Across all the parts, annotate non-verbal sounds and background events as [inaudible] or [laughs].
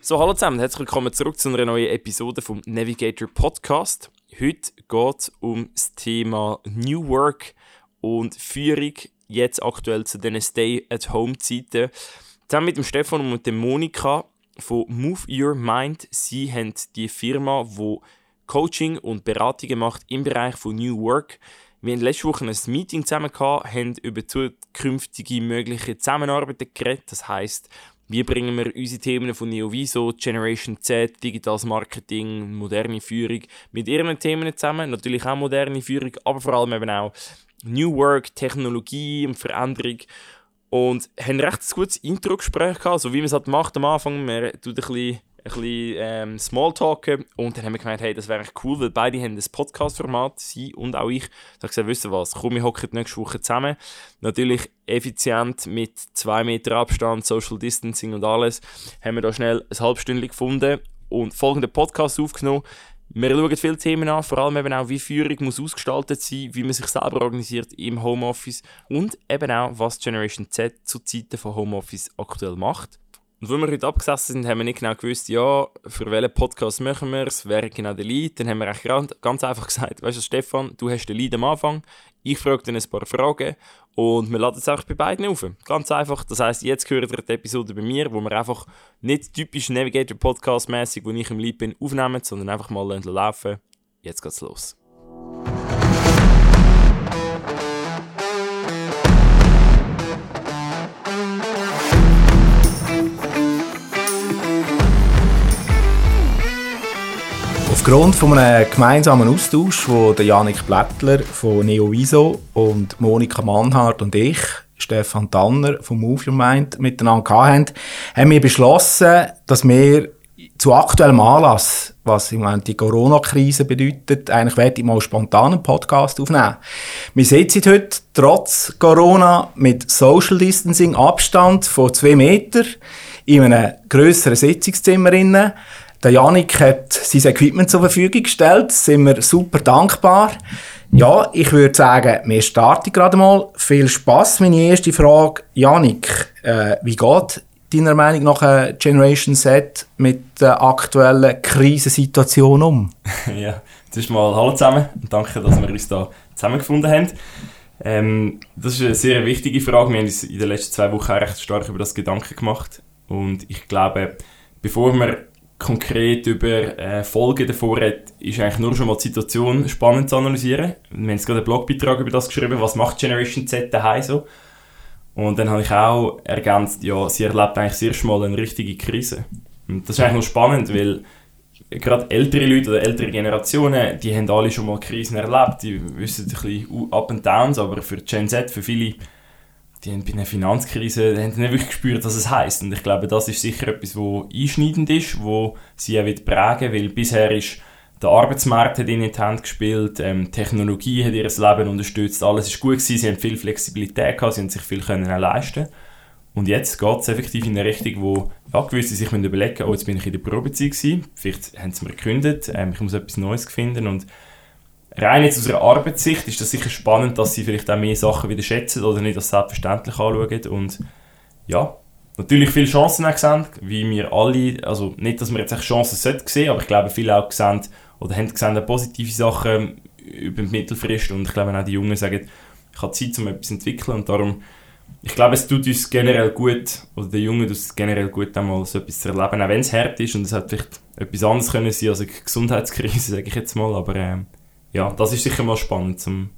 So, hallo zusammen, herzlich willkommen zurück zu einer neuen Episode vom Navigator Podcast. Heute geht es um das Thema New Work und Führung, jetzt aktuell zu den Stay-at-Home-Zeiten. Zusammen mit dem Stefan und mit der Monika von Move Your Mind. Sie haben die Firma, die Coaching und Beratungen macht im Bereich von New Work. Wir hatten letzte Woche ein Meeting zusammen gehabt, haben über zukünftige mögliche Zusammenarbeit geredet. Das heißt, wie bringen wir unsere Themen von Neoviso, Generation Z, digitales Marketing, moderne Führung mit ihren Themen zusammen? Natürlich auch moderne Führung, aber vor allem eben auch New Work, Technologie und Veränderung. Und haben ein recht gutes Intro-Gespräch gehabt, so wie man es halt macht am Anfang. Man tut ein bisschen bisschen ähm, Smalltalken und dann haben wir gemeint, hey, das wäre cool, weil beide haben das Podcast-Format, sie und auch ich. Da habe ich gesagt, wisst was, komm, wir hocken nächste Woche zusammen. Natürlich effizient mit zwei Meter Abstand, Social Distancing und alles, haben wir da schnell ein halbstündlich gefunden und folgenden Podcast aufgenommen. Wir schauen viele Themen an, vor allem eben auch, wie Führung muss ausgestaltet sein, wie man sich selber organisiert im Homeoffice und eben auch, was Generation Z zu Zeiten von Homeoffice aktuell macht. Und als wir heute abgesessen sind, haben wir nicht genau gewusst, ja, für welchen Podcast machen wir es, wer genau der Lead. Dann haben wir ganz einfach [laughs] gesagt, weißt du, Stefan, du hast den Lead am Anfang, ich frage dann ein paar Fragen und wir laden es auch bei beiden auf. Ganz einfach. Das heisst, jetzt gehört ihr die Episode bei mir, wo wir einfach nicht typisch Navigator Podcast mäßig, wo ich im Lead bin, aufnehmen, sondern einfach mal laufen. Jetzt geht's los. Aufgrund von einem gemeinsamen Austausch, wo der Janik Blättler von Neoviso und Monika Mannhardt und ich, Stefan Tanner von Move Your Mind, miteinander hatten, haben wir beschlossen, dass wir zu aktuellem Anlass, was im Moment die Corona-Krise bedeutet, eigentlich werde ich mal spontan einen Podcast aufnehmen. Wir sitzen heute trotz Corona mit Social Distancing Abstand von zwei Metern in einem grösseren Sitzungszimmer innen der Janik hat sein Equipment zur Verfügung gestellt, sind wir super dankbar. Ja, ich würde sagen, wir starten gerade mal. Viel Spaß. Meine erste Frage, Janik, äh, wie geht deiner Meinung nach Generation Z mit der aktuellen Krisensituation um? [laughs] ja, zuerst mal Hallo zusammen und danke, dass wir uns da zusammengefunden haben. Ähm, das ist eine sehr wichtige Frage. Wir haben uns in den letzten zwei Wochen recht stark über das Gedanken gemacht und ich glaube, bevor wir konkret über äh, Folgen davor redet, ist eigentlich nur schon mal die Situation spannend zu analysieren. Wir haben jetzt gerade einen Blogbeitrag über das geschrieben, was macht Generation Z daheim so. Und dann habe ich auch ergänzt, ja, sie erlebt eigentlich sehr mal eine richtige Krise. Und das ist eigentlich noch spannend, weil gerade ältere Leute oder ältere Generationen, die haben alle schon mal Krisen erlebt, die wissen ein bisschen Up and Downs, aber für Gen Z, für viele die haben bei einer Finanzkrise haben nicht wirklich gespürt, was es heißt. Und ich glaube, das ist sicher etwas, wo einschneidend ist, wo sie auch wird prägen, weil bisher ist der Arbeitsmarkt hat ihnen in die Hand gespielt, ähm, Technologie hat ihr Leben unterstützt, alles ist gut gewesen, sie haben viel Flexibilität gehabt, sie haben sich viel können leisten. Und jetzt geht es effektiv in eine Richtung, wo ja, gewisse sich überlegen müssen, oh, jetzt bin ich in der Probezeit gewesen, vielleicht haben sie mir gekündigt, ähm, ich muss etwas Neues finden und rein jetzt aus einer Arbeitssicht ist das sicher spannend, dass sie vielleicht auch mehr Sachen wieder schätzen oder nicht als selbstverständlich anschauen. Und ja, natürlich viele Chancen auch gesehen, wie wir alle, also nicht, dass wir jetzt echt Chancen sollten sehen, aber ich glaube, viele auch gesehen oder haben gesehen positive Sachen über die Mittelfrist und ich glaube auch die Jungen sagen, ich habe Zeit, um etwas zu entwickeln. Und darum, ich glaube, es tut uns generell gut, oder den Jungen tut es generell gut, einmal so etwas zu erleben, auch wenn es hart ist. Und es hat vielleicht etwas anderes können sein als eine Gesundheitskrise, [laughs] sage ich jetzt mal, aber äh, ja, das ist sicher mal spannend zum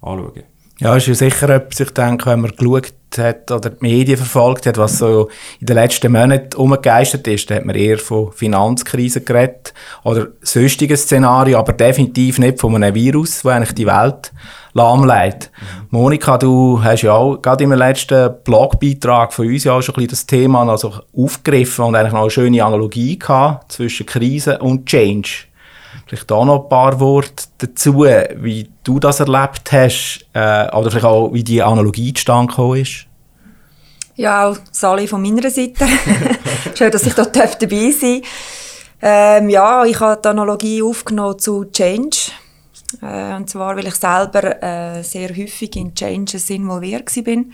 Anschauen. Ja, ist ja sicher etwas, ich denke, wenn man geschaut hat oder die Medien verfolgt hat, was so in den letzten Monaten umgegeistert ist, da hat man eher von Finanzkrisen geredet oder sonstigen Szenarien, aber definitiv nicht von einem Virus, das eigentlich die Welt lahmlegt. Mhm. Monika, du hast ja auch gerade im letzten Blogbeitrag von uns ja auch schon ein bisschen das Thema also aufgegriffen und eigentlich noch eine schöne Analogie gehabt zwischen Krise und Change. Vielleicht auch noch ein paar Worte dazu, wie du das erlebt hast, äh, oder vielleicht auch, wie die Analogie zustande gekommen ist. Ja, auch Sali von meiner Seite. [laughs] Schön, dass ich dort dabei sein ähm, Ja, ich habe die Analogie aufgenommen zu Change. Äh, und zwar, weil ich selber äh, sehr häufig in Changes involviert bin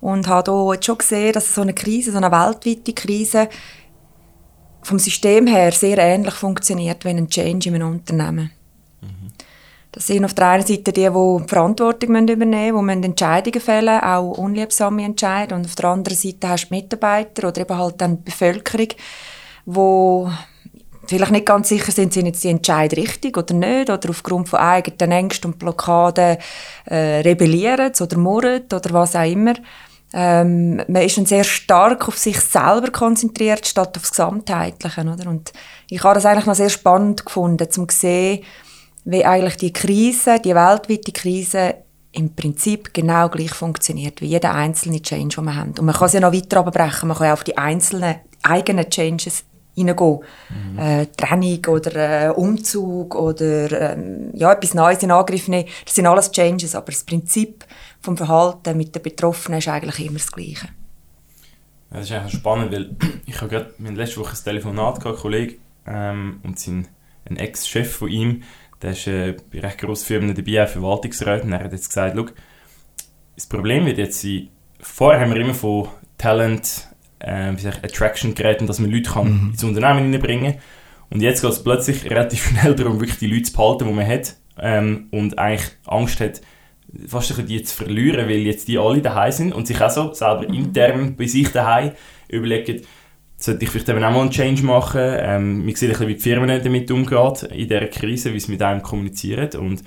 und habe hier schon gesehen, dass so eine Krise, so eine weltweite Krise vom System her sehr ähnlich funktioniert wie ein Change in einem Unternehmen. Das sind auf der einen Seite die, die die Verantwortung übernehmen müssen, die Entscheidungen fällen, auch unliebsame Entscheidungen. Und auf der anderen Seite hast du Mitarbeiter oder eben halt dann die Bevölkerung, die vielleicht nicht ganz sicher sind, sind jetzt die Entscheidungen richtig oder nicht, oder aufgrund von eigenen Ängsten und Blockaden äh, rebellieren oder murren oder was auch immer. Ähm, man ist dann sehr stark auf sich selber konzentriert, statt aufs Gesamtheitliche. Oder? Und ich habe das eigentlich noch sehr spannend gefunden, um zu sehen, wie eigentlich die Krise, die weltweite Krise im Prinzip genau gleich funktioniert wie jeder einzelne Change, den wir haben. Und man kann es ja noch weiter abbrechen, man kann ja auf die einzelnen eigenen Changes hineingehen. Mhm. Äh, Trennung oder äh, Umzug oder ähm, ja, etwas Neues in Angriff nehmen. Das sind alles Changes, aber das Prinzip vom Verhalten mit den Betroffenen ist eigentlich immer das Gleiche. Ja, das ist eigentlich spannend, weil [clears throat] ich habe gerade letzte Woche ein Telefonat gehabt, ein Kollege ähm, und sein, ein Ex-Chef von ihm, der ist äh, bei recht grossen Firmen dabei, auch Verwaltungsräten, und er hat jetzt gesagt, das Problem wird jetzt sein, vorher haben wir immer von Talent, äh, wie ich, Attraction geredet, dass man Leute kann mhm. ins Unternehmen hineinbringen kann. Und jetzt geht es plötzlich relativ [laughs] schnell darum, wirklich die Leute zu behalten, die man hat ähm, und eigentlich Angst hat, fast die zu verlieren, weil jetzt die alle daheim sind und sich auch so selber intern bei sich daheim überlegen, sollte ich vielleicht eben auch mal einen Change machen. Ähm, wir sehen ein bisschen, wie die Firmen damit umgehen in dieser Krise, wie sie mit einem kommunizieren. Und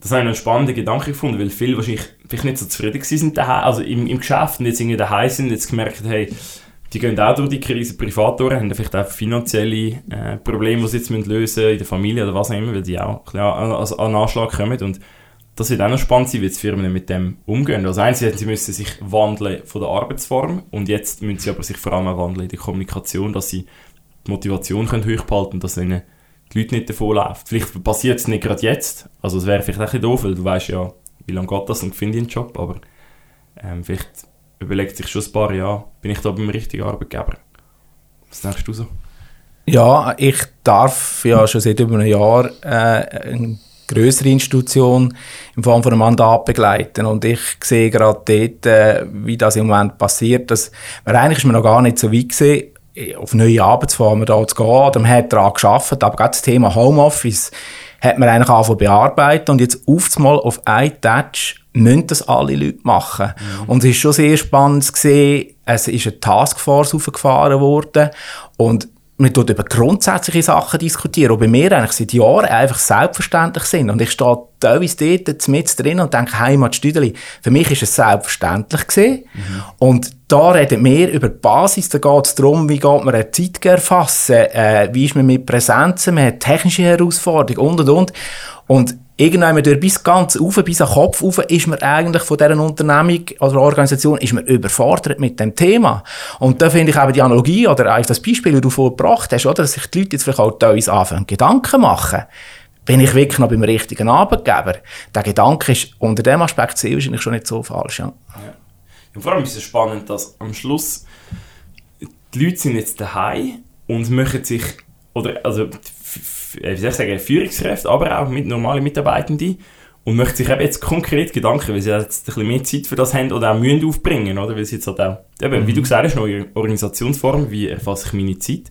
das habe ich einen spannenden Gedanke gefunden, weil viele wahrscheinlich vielleicht nicht so zufrieden sind daheim, also im, im Geschäft und jetzt irgendwie daheim sind und jetzt gemerkt hey, die gehen auch durch die Krise privat durch, haben vielleicht auch finanzielle äh, Probleme, die sie jetzt lösen müssen in der Familie oder was auch immer, weil die auch ein bisschen an, an, an Anschlag kommen. Und das wird auch noch spannend sein, wie die Firmen mit dem umgehen. Also einerseits, sie müssen sich wandeln von der Arbeitsform und jetzt müssen sie aber sich vor allem auch wandeln in der Kommunikation, dass sie die Motivation können hochbehalten dass ihnen die Leute nicht davonlaufen. Vielleicht passiert es nicht gerade jetzt, also es wäre vielleicht auch ein bisschen doof, weil du weißt ja, wie lange geht das und finde ich einen Job, aber ähm, vielleicht überlegt sich schon ein paar Jahre, bin ich da beim richtigen Arbeitgeber. Was denkst du so? Ja, ich darf ja schon seit über einem Jahr äh, größere Institution in Form von einem Mandat begleiten. Und ich sehe gerade dort, äh, wie das im Moment passiert, dass man eigentlich ist man noch gar nicht so weit gesehen, auf neue Arbeitsformen da zu gehen. Oder man hat daran gearbeitet, aber gerade das Thema Homeoffice hat man eigentlich angefangen bearbeiten und jetzt aufzumal auf ein Touch müssen das alle Leute machen. Mhm. Und es ist schon sehr spannend zu sehen, es ist eine Taskforce aufgefahren worden und man tut über grundsätzliche Sachen diskutieren, die bei mir eigentlich seit Jahren einfach selbstverständlich sind. Und ich stehe teilweise dort mit drin und denke, Heimat Stüdeli, für mich ist es selbstverständlich gewesen. Mhm. Und da reden wir über die Basis, da geht es darum, wie geht man eine Zeit erfassen, äh, wie ist man mit Präsenzen, man hat technische Herausforderungen und und und. Und irgendwann durch bis ganz auf, bis an den Kopf auf, ist man eigentlich von dieser Unternehmung oder Organisation ist man überfordert mit dem Thema. Und da finde ich eben die Analogie oder eigentlich das Beispiel, das du vorgebracht hast, oder, dass sich die Leute jetzt vielleicht auch teilweise anfangen, Gedanken machen. Bin ich wirklich noch beim richtigen Arbeitgeber? Der Gedanke ist unter dem Aspekt sehr wahrscheinlich schon nicht so falsch. Ja. ja. Und vor allem ist es spannend, dass am Schluss die Leute sind jetzt daheim und möchten sich, oder also äh, wie soll ich sagen, Führungskräfte, aber auch mit normalen Mitarbeitenden und möchten sich eben jetzt konkret Gedanken, weil sie jetzt ein bisschen mehr Zeit für das haben oder auch mühen aufbringen, oder? Weil sie jetzt halt auch, eben, mhm. wie du gesagt hast, neue Organisationsform, wie erfasse ich meine Zeit.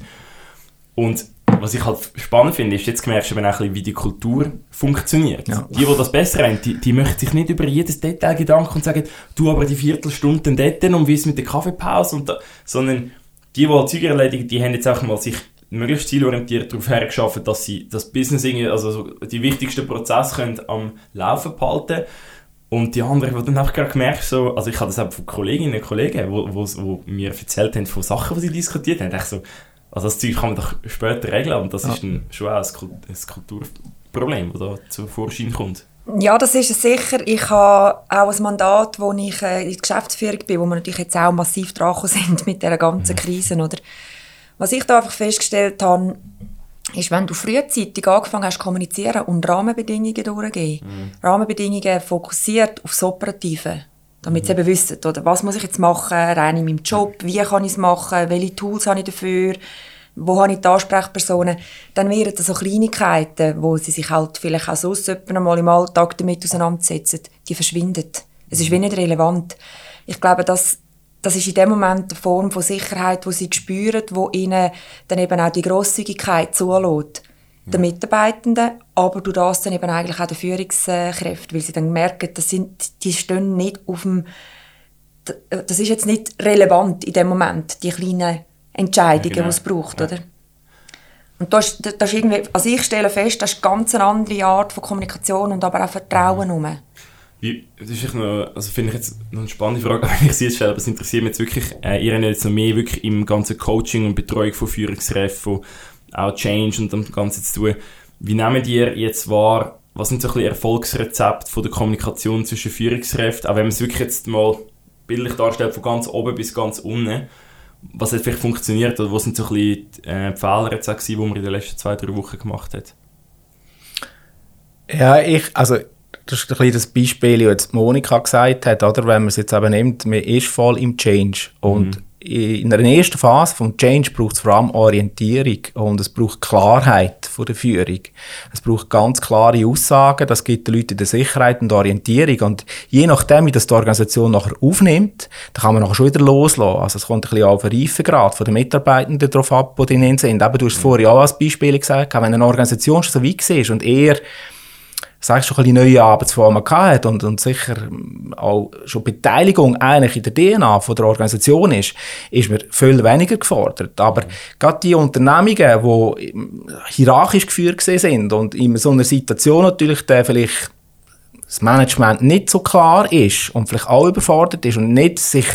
Und was ich halt spannend finde, ist, jetzt merkst du eben auch ein bisschen, wie die Kultur funktioniert. Ja. Die, die das besser haben, die, die möchten sich nicht über jedes Detail Gedanken und sagen, du aber die Viertelstunde dort und wie es mit der Kaffeepause und da, sondern die, die Zeug erledigen, die haben jetzt auch mal sich möglichst zielorientiert darauf hergeschafft, dass sie das Business, also die wichtigsten Prozesse können am Laufen behalten und die anderen, die dann einfach gerade gemerkt so, also ich habe das auch von Kolleginnen und Kollegen, wo, wo, wo mir erzählt haben von Sachen, die sie diskutiert haben, ich so, also das Zeug kann man doch später regeln und das ja. ist dann schon auch ein, Kulturproblem, das da zu Vorschein kommt. Ja, das ist es sicher. Ich habe auch ein Mandat, wo ich äh, in der Geschäftsführung bin, wo wir natürlich jetzt auch massiv dran sind mit dieser ganzen Krise, oder? Was ich da einfach festgestellt habe, ist, wenn du frühzeitig angefangen hast zu kommunizieren und Rahmenbedingungen durchgehen, mhm. Rahmenbedingungen fokussiert aufs Operative, damit sie eben wissen, oder, was muss ich jetzt machen, rein in meinem Job, wie kann ich es machen, welche Tools habe ich dafür, wo habe ich die Ansprechpersonen, dann wären das so Kleinigkeiten, wo sie sich halt vielleicht auch sonst einmal im Alltag damit auseinandersetzen, die verschwinden. Es ist wie nicht relevant. Ich glaube, das, das ist in dem Moment eine Form von Sicherheit, die sie spüren, wo ihnen dann eben auch die Grosszügigkeit zulässt. Der Mitarbeitenden, aber du das dann eben eigentlich auch der Führungskräfte, weil sie dann merken, das sind, die stehen nicht auf dem, das ist jetzt nicht relevant in dem Moment, die kleinen Entscheidungen, ja, genau. die es braucht, ja. oder? Und das, das ist irgendwie, also ich stelle fest, das ist eine ganz andere Art von Kommunikation und aber auch Vertrauen mhm. um. Wie, das ist noch, also finde ich jetzt noch eine spannende Frage, [laughs] wenn ich sie jetzt stelle, aber es interessiert mich jetzt wirklich, äh, ihr habt jetzt noch mehr wirklich im ganzen Coaching und Betreuung von Führungskräften, von auch Change und dem Ganzen zu tun. Wie nehmen ihr jetzt wahr, was sind so ein bisschen Erfolgsrezepte von der Kommunikation zwischen Führungskräften, auch wenn man es wirklich jetzt mal bildlich darstellt, von ganz oben bis ganz unten, was hat vielleicht funktioniert oder was sind so ein bisschen die, äh, die Fehler jetzt auch gewesen, die man in den letzten zwei, drei Wochen gemacht hat? Ja, ich, also das ist ein bisschen das Beispiel, das jetzt Monika gesagt hat, oder? wenn man es jetzt eben nimmt, man ist voll im Change und mhm. in der ersten Phase vom Change braucht es vor allem Orientierung und es braucht Klarheit von der Führung. Es braucht ganz klare Aussagen, das gibt den Leuten die Sicherheit und Orientierung und je nachdem, wie das die Organisation nachher aufnimmt, dann kann man nachher schon wieder loslassen. Also es kommt ein bisschen auf den Reifegrad von den Mitarbeitenden darauf ab, die drin sind. Eben, du hast es vorhin auch als Beispiel gesagt, wenn eine Organisation schon so weit ist und eher sagst schon ein bisschen neue Arbeitsformen gehabt und, und sicher auch schon Beteiligung eigentlich in der DNA von der Organisation ist, ist mir viel weniger gefordert. Aber gerade die Unternehmungen, die hierarchisch geführt sind und in so einer Situation natürlich der vielleicht das Management nicht so klar ist und vielleicht auch überfordert ist und nicht sich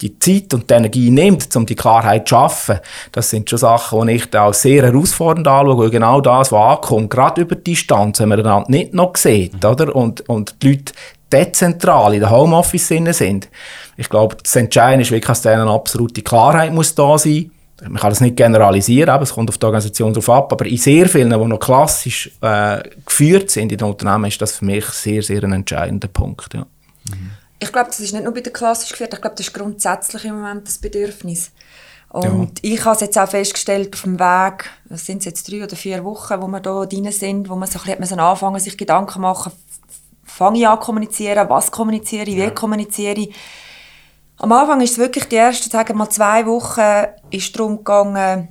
die Zeit und die Energie nimmt, um die Klarheit zu schaffen, das sind schon Sachen, die ich auch sehr herausfordernd anschaue, weil genau das, was ankommt, gerade über die Distanz, wenn man einander nicht noch sieht, mhm. oder? Und, und die Leute dezentral in der Homeoffice sind. Ich glaube, das Entscheidende ist wirklich, dass eine absolute Klarheit muss da sein man kann das nicht generalisieren, aber es kommt auf die Organisation drauf ab, aber in sehr vielen, die noch klassisch äh, geführt sind in den Unternehmen, ist das für mich sehr, sehr ein entscheidender Punkt. Ja. Mhm ich glaube, das ist nicht nur bei der klassisch geführt, ich glaube, das ist grundsätzlich im Moment das Bedürfnis. Und ja. ich habe es jetzt auch festgestellt auf dem Weg, das sind jetzt drei oder vier Wochen, wo wir da drin sind, wo man so ein bisschen anfangen, sich Gedanken machen, fange ich an kommunizieren, was kommuniziere ich, wie ja. kommuniziere ich. Am Anfang ist es wirklich die ersten, sagen wir mal zwei Wochen, ist darum gegangen,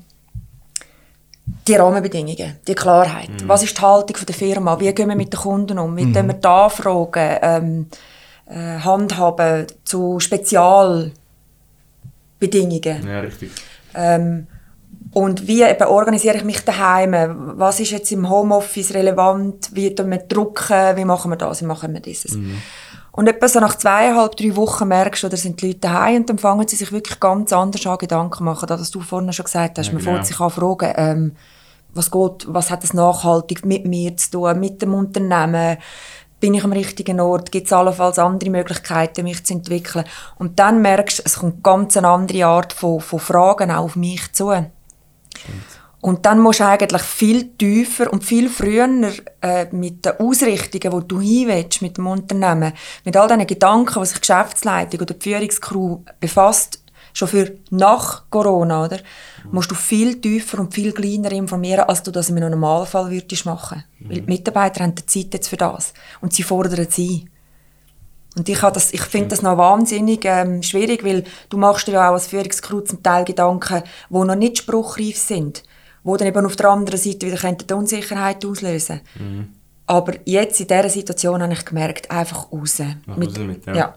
die Rahmenbedingungen, die Klarheit. Mhm. Was ist die Haltung der Firma? Wie gehen wir mit den Kunden um? Wie mhm. wir die Anfragen? Ähm, äh, handhaben zu Spezialbedingungen. Ja, richtig. Ähm, und wie eben organisiere ich mich daheim? Was ist jetzt im Homeoffice relevant? Wie tun wir drucken? Wie machen wir das? Wie machen wir dieses? Mhm. Und etwa so nach zweieinhalb, drei Wochen merkst du, da sind die Leute daheim und dann fangen sie sich wirklich ganz anders an Gedanken machen, das, was du vorhin schon gesagt hast. Ja, Man genau. fängt sich an fragen, ähm, was geht, was hat das nachhaltig mit mir zu tun, mit dem Unternehmen? Bin ich am richtigen Ort, gibt es allenfalls andere Möglichkeiten, mich zu entwickeln. Und dann merkst du, es kommt ganz eine andere Art von, von Fragen auch auf mich zu. Stimmt. Und dann musst du eigentlich viel tiefer und viel früher äh, mit den Ausrichtungen, die du hinwillst, mit dem Unternehmen, mit all diesen Gedanken, die sich Geschäftsleitung oder die Führungskrew befasst, schon für nach Corona, oder? musst du viel tiefer und viel kleiner informieren, als du das einem Normalfall würdest machen. Mhm. Weil die Mitarbeiter haben die Zeit jetzt für das. Und sie fordern sie. Und ich, ich finde das noch wahnsinnig ähm, schwierig, weil du machst dir ja auch als Führungskreuz zum Teil Gedanken, die noch nicht spruchreif sind, die dann eben auf der anderen Seite wieder die Unsicherheit auslösen mhm. Aber jetzt in dieser Situation habe ich gemerkt, einfach raus. Mit, mit, ja. ja.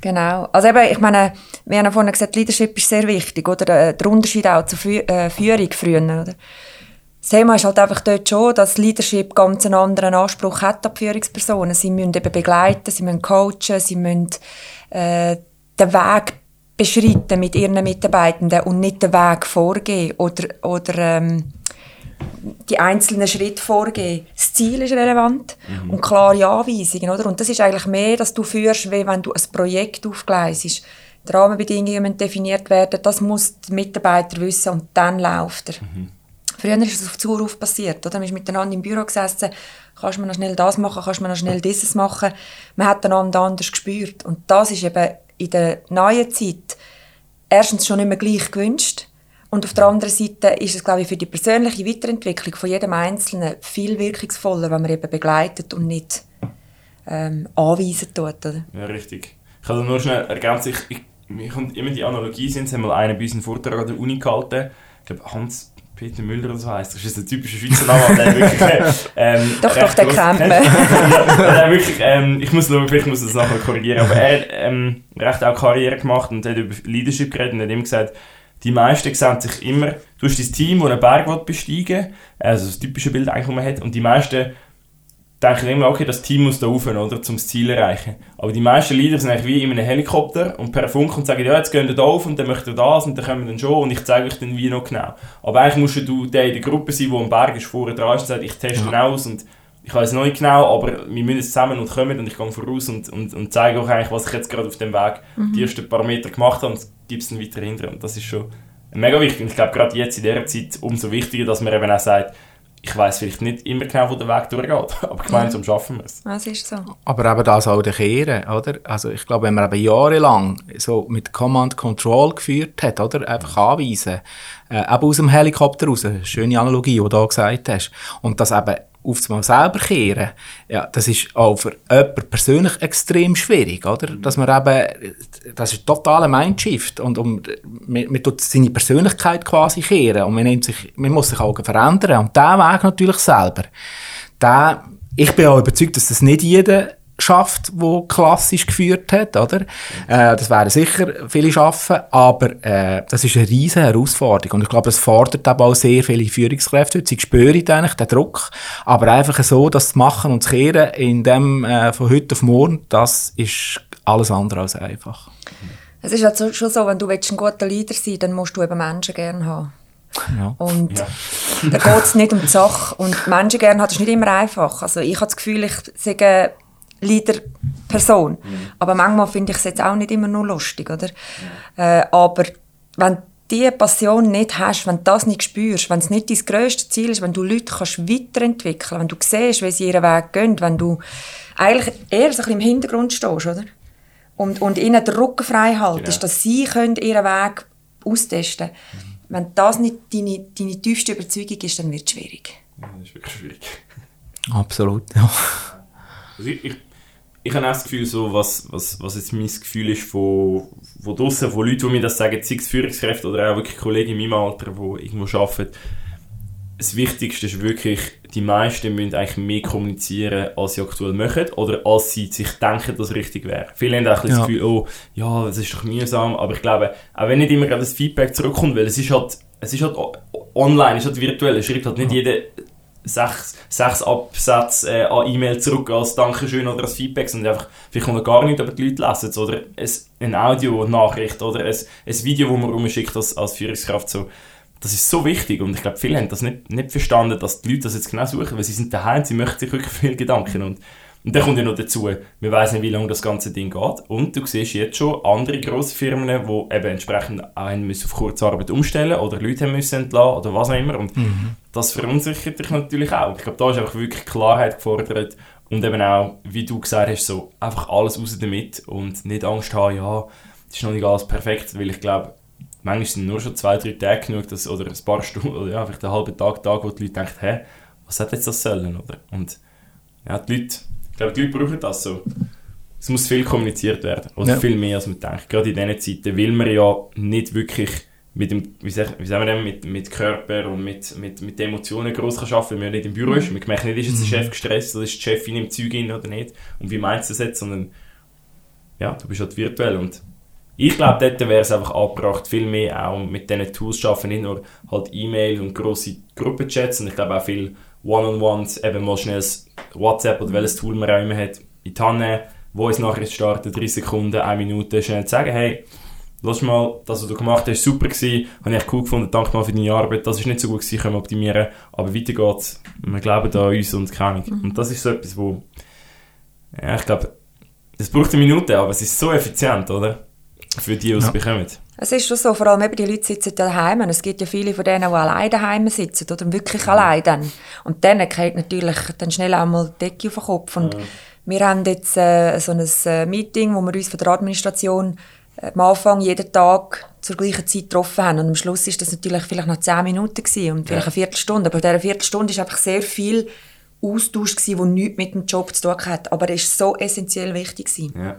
Genau. Also eben, ich meine, wir haben vorhin gesagt, Leadership ist sehr wichtig, oder? Äh, der Unterschied auch zur Fü äh, Führung früher, oder? Das Thema ist halt einfach dort schon, dass Leadership ganz einen anderen Anspruch hat an Führungspersonen. Sie müssen eben begleiten, sie müssen coachen, sie müssen äh, den Weg beschreiten mit ihren Mitarbeitenden und nicht den Weg vorgehen oder, oder ähm, die einzelnen Schritte vorgehen. Das Ziel ist relevant mhm. und klare Anweisungen. Oder? Und das ist eigentlich mehr, dass du führst, wie wenn du ein Projekt aufgleisest. Die Rahmenbedingungen müssen definiert werden, das muss der Mitarbeiter wissen und dann läuft er. Mhm. Früher ist es auf Zuruf passiert. Oder? Man ist miteinander im Büro gesessen, kannst du noch schnell das machen, kannst du noch schnell dieses machen. Man hat einander anders gespürt. Und das ist eben in der neuen Zeit erstens schon nicht mehr gleich gewünscht Und auf der anderen Seite ist es, glaube ich, für die persönliche Weiterentwicklung von jedem Einzelnen viel wirkungsvoller, wenn man eben begleitet und nicht ähm, anweisen tut. Oder? Ja, richtig. Ich kann nur schnell ergänzen, ich, ich, mir kommt immer die Analogie, sind, es haben mal einen bei uns einen Vortrag an der Uni gehalten, ich glaube Hans Peter Müller oder so heisst. Das ist ein typischer Schweizer Name, der wirklich, ähm, [laughs] Doch, doch, den kennt man. [laughs] ja, wirklich, ähm, ich muss schauen, vielleicht muss ich das nachher korrigieren, aber er hat ähm, recht auch Karriere gemacht und hat über Leadership geredet und hat ihm gesagt, die meisten sehen sich immer, du hast dein Team, das einen Berg besteigen also das typische Bild eigentlich, das man hat, und die meisten denken immer, okay, das Team muss da rauf, oder, um das Ziel zu erreichen. Aber die meisten Leader sind eigentlich wie in einem Helikopter und per Funk und sagen, ja, jetzt gehen wir da auf und dann möchten wir das und dann kommen wir dann schon und ich zeige euch dann wie noch genau. Aber eigentlich musst du der in der Gruppe sein, der am Berg ist, vorher dran ist und sagt, ich teste ihn aus und ich weiß noch nicht genau, aber wir müssen zusammen und kommen und ich gehe voraus und, und, und zeige auch eigentlich, was ich jetzt gerade auf dem Weg mhm. die ersten paar Meter gemacht habe und gebe es dann weiter hinter. Und das ist schon mega wichtig. Und ich glaube, gerade jetzt in dieser Zeit umso wichtiger, dass man eben auch sagt, ich weiß vielleicht nicht immer genau, wo der Weg durchgeht, [laughs] aber gemeinsam schaffen wir es. Das ist so. Aber eben das auch der Kehren, oder? Also ich glaube, wenn man eben jahrelang so mit Command Control geführt hat, oder? Einfach anweisen, äh, eben aus dem Helikopter raus, schöne Analogie, die du da gesagt hast, und das eben auf mal selber kehren, ja, das ist auch für jemanden persönlich extrem schwierig, oder? Dass man eben, das ist ein totaler Mindshift und um, man, man tut seine Persönlichkeit quasi kehren und man, nimmt sich, man muss sich auch verändern und diesen Weg natürlich selber, der, ich bin auch überzeugt, dass das nicht jeder schafft, wo klassisch geführt hat, oder? Äh, das wären sicher viele schaffen, aber äh, das ist eine riesige Herausforderung und ich glaube, das fordert aber auch sehr viele Führungskräfte. Sie spüren eigentlich den Druck, aber einfach so, das zu machen und zu kehren in dem äh, von heute auf morgen, das ist alles andere als einfach. Es ist halt schon so, wenn du ein guter Leader sein willst, dann musst du eben Menschen gerne haben. Ja. Und ja. da geht es nicht um die Sache. Und Menschen gerne haben, ist nicht immer einfach. Also ich habe das Gefühl, ich sage Leader-Person. Mhm. Aber manchmal finde ich es jetzt auch nicht immer nur lustig, oder? Äh, aber wenn du diese Passion nicht hast, wenn du das nicht spürst, wenn es nicht dein grösstes Ziel ist, wenn du Leute kannst weiterentwickeln wenn du siehst, wie sie ihren Weg gehen, wenn du eigentlich eher so ein bisschen im Hintergrund stehst, oder? Und, und ihnen den Rücken frei haltest, genau. dass sie können ihren Weg austesten können. Mhm. Wenn das nicht deine, deine tiefste Überzeugung ist, dann wird es schwierig. Ja, das ist wirklich schwierig. Absolut, ja. Also ich, ich ich habe auch das Gefühl, so, was, was, was jetzt mein Gefühl ist von, von draussen, von Leuten, die mir das sagen, sei es Führungskräfte oder auch wirklich Kollegen in meinem Alter, die irgendwo arbeiten. Das Wichtigste ist wirklich, die meisten müssen eigentlich mehr kommunizieren, als sie aktuell machen oder als sie sich denken, dass es richtig wäre. Viele haben auch ja. das Gefühl, oh, ja, das ist doch mühsam, aber ich glaube, auch wenn nicht immer das Feedback zurückkommt, weil es ist halt, es ist halt online, es ist halt virtuell, es schreibt halt nicht ja. jeder sechs, sechs Absätze äh, an E-Mail zurück als Dankeschön oder als Feedback, sondern einfach, vielleicht kommt gar nicht, aber die Leute lesen es, oder ein, Audio-Nachricht oder ein, ein Video, das man rumschickt als, als Führungskraft, so. Das ist so wichtig und ich glaube, viele haben das nicht, nicht verstanden, dass die Leute das jetzt genau suchen, weil sie sind daheim, sie möchten sich wirklich viel Gedanken und und dann kommt ja noch dazu, wir wissen nicht, wie lange das ganze Ding geht. Und du siehst jetzt schon andere grosse Firmen, die eben entsprechend einen müssen auf Kurzarbeit umstellen oder Leute haben müssen entlassen oder was auch immer. Und mhm. das verunsichert dich natürlich auch. Ich glaube, da ist einfach wirklich Klarheit gefordert. Und eben auch, wie du gesagt hast, so einfach alles raus damit und nicht Angst haben, ja, es ist noch nicht alles perfekt, weil ich glaube, manchmal sind nur schon zwei, drei Tage genug, dass, oder ein paar Stunden, [laughs] oder ja, vielleicht einen halben Tag, Tag, wo die Leute denken, hä, was hat jetzt das sollen, oder? Und ja, die Leute glaube, die Leute brauchen das so. Es muss viel kommuniziert werden. Oder ja. viel mehr, als man denkt. Gerade in diesen Zeiten will man ja nicht wirklich mit dem, wie, sag, wie sagen wir denn, mit, mit Körper und mit, mit, mit Emotionen groß arbeiten, weil man nicht im Büro ist. Man merkt nicht, ist jetzt der mhm. Chef gestresst oder ist die Chefin im Zeug in oder nicht. Und wie meinst du das jetzt? Sondern, ja, du bist halt virtuell und ich glaube, dort wäre es einfach abgebracht, viel mehr auch mit diesen Tools zu arbeiten, nicht nur halt E-Mail und grosse Gruppenchats, und ich glaube auch viel One-on-Ones, eben mal schnell WhatsApp oder welches Tool man auch immer hat, in die Hand Voice-Nachricht starten, 3 Sekunden, 1 Minute, schnell sagen, hey, lass mal, das, was du gemacht hast, super gewesen, habe ich cool gefunden, danke mal für deine Arbeit, das ist nicht so gut gewesen, können wir optimieren, aber weiter geht's, wir glauben an uns und keine Ahnung. Und das ist so etwas, wo, ja, ich glaube, es braucht eine Minute, aber es ist so effizient, oder? Für die, die es ja. bekommen. Es ist schon so, vor allem eben die Leute sitzen daheim. Es gibt ja viele von denen, die alleine daheim sitzen oder wirklich ja. allein dann. Und dann geht natürlich dann schnell einmal die Decke auf den Kopf. Und ja. wir haben jetzt äh, so ein äh, Meeting, wo wir uns von der Administration am Anfang jeden Tag zur gleichen Zeit getroffen haben. Und am Schluss ist das natürlich vielleicht noch zehn Minuten gewesen und vielleicht ja. eine Viertelstunde. Aber in dieser Viertelstunde ist einfach sehr viel Austausch gewesen, der nichts mit dem Job zu tun hat. Aber er ist so essentiell wichtig gewesen. Ja.